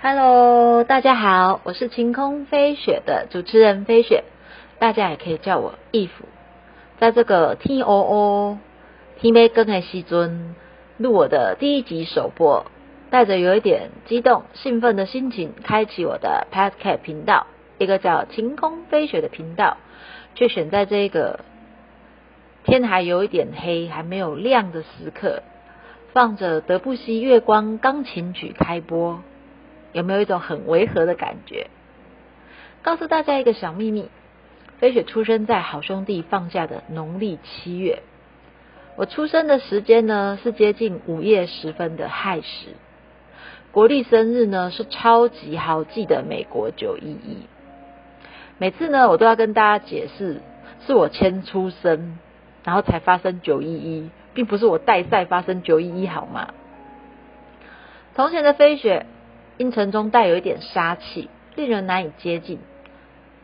Hello，大家好，我是晴空飞雪的主持人飞雪，大家也可以叫我义父。在这个天乌乌、天没更的时阵，录我的第一集首播，带着有一点激动、兴奋的心情，开启我的 Podcast 频道，一个叫晴空飞雪的频道，却选在这个天还有一点黑、还没有亮的时刻，放着德布西《月光钢琴曲》开播。有没有一种很违和的感觉？告诉大家一个小秘密：飞雪出生在好兄弟放假的农历七月。我出生的时间呢是接近午夜时分的亥时。国历生日呢是超级好记的美国九一一。每次呢我都要跟大家解释，是我先出生，然后才发生九一一，并不是我带赛发生九一一，好吗？从前的飞雪。阴沉中带有一点杀气，令人难以接近。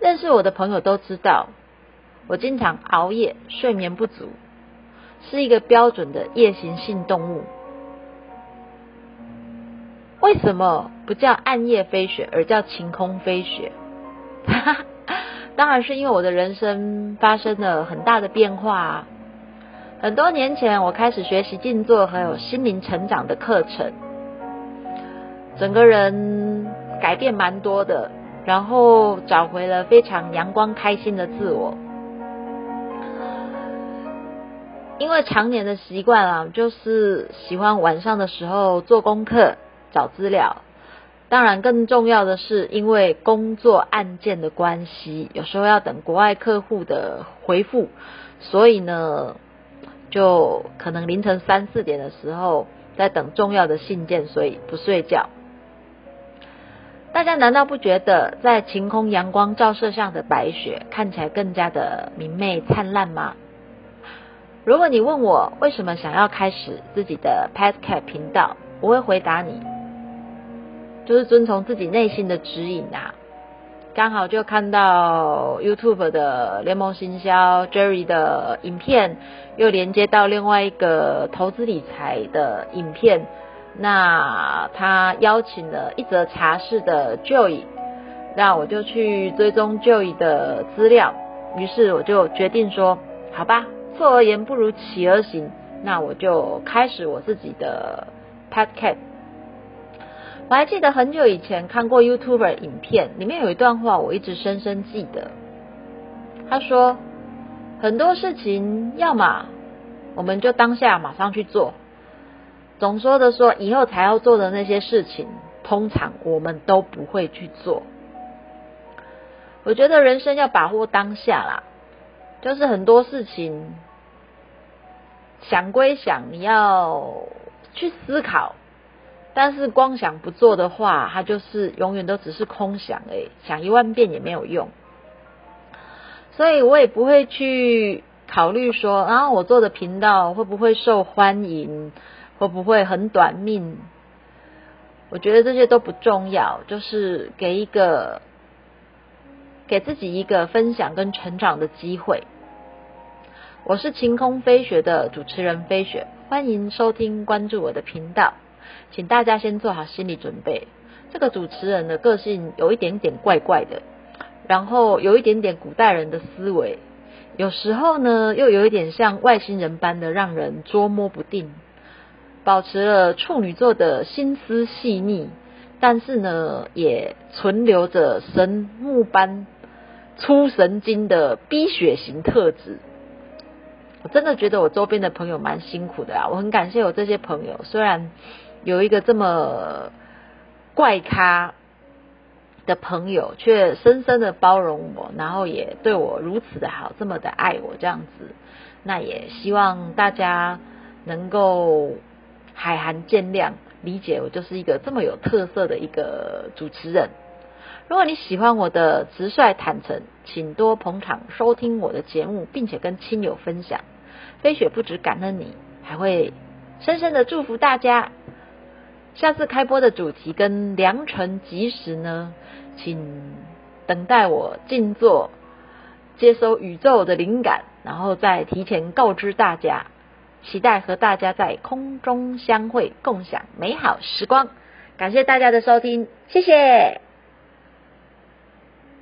认识我的朋友都知道，我经常熬夜，睡眠不足，是一个标准的夜行性动物。为什么不叫暗夜飞雪，而叫晴空飞雪？当然是因为我的人生发生了很大的变化。很多年前，我开始学习静坐，还有心灵成长的课程。整个人改变蛮多的，然后找回了非常阳光开心的自我。因为常年的习惯啊，就是喜欢晚上的时候做功课、找资料。当然，更重要的是，因为工作案件的关系，有时候要等国外客户的回复，所以呢，就可能凌晨三四点的时候在等重要的信件，所以不睡觉。大家难道不觉得在晴空阳光照射下的白雪看起来更加的明媚灿烂吗？如果你问我为什么想要开始自己的 Podcast 频道，我会回答你，就是遵从自己内心的指引啊。刚好就看到 YouTube 的联盟行销 Jerry 的影片，又连接到另外一个投资理财的影片。那他邀请了一则茶室的 Joy，那我就去追踪 Joy 的资料，于是我就决定说，好吧，错而言不如起而行，那我就开始我自己的 Podcast。我还记得很久以前看过 YouTuber 影片，里面有一段话我一直深深记得，他说很多事情，要么我们就当下马上去做。总说的说，以后才要做的那些事情，通常我们都不会去做。我觉得人生要把握当下啦，就是很多事情想归想，你要去思考，但是光想不做的话，它就是永远都只是空想诶，想一万遍也没有用。所以我也不会去考虑说，然后我做的频道会不会受欢迎。会不会很短命？我觉得这些都不重要，就是给一个给自己一个分享跟成长的机会。我是晴空飞雪的主持人飞雪，欢迎收听关注我的频道，请大家先做好心理准备。这个主持人的个性有一点点怪怪的，然后有一点点古代人的思维，有时候呢又有一点像外星人般的让人捉摸不定。保持了处女座的心思细腻，但是呢，也存留着神木般粗神经的逼血型特质。我真的觉得我周边的朋友蛮辛苦的啊！我很感谢我这些朋友，虽然有一个这么怪咖的朋友，却深深的包容我，然后也对我如此的好，这么的爱我这样子。那也希望大家能够。海涵见谅，理解我就是一个这么有特色的一个主持人。如果你喜欢我的直率坦诚，请多捧场收听我的节目，并且跟亲友分享。飞雪不止感恩你，还会深深的祝福大家。下次开播的主题跟良辰吉时呢，请等待我静坐，接收宇宙的灵感，然后再提前告知大家。期待和大家在空中相会，共享美好时光。感谢大家的收听，谢谢。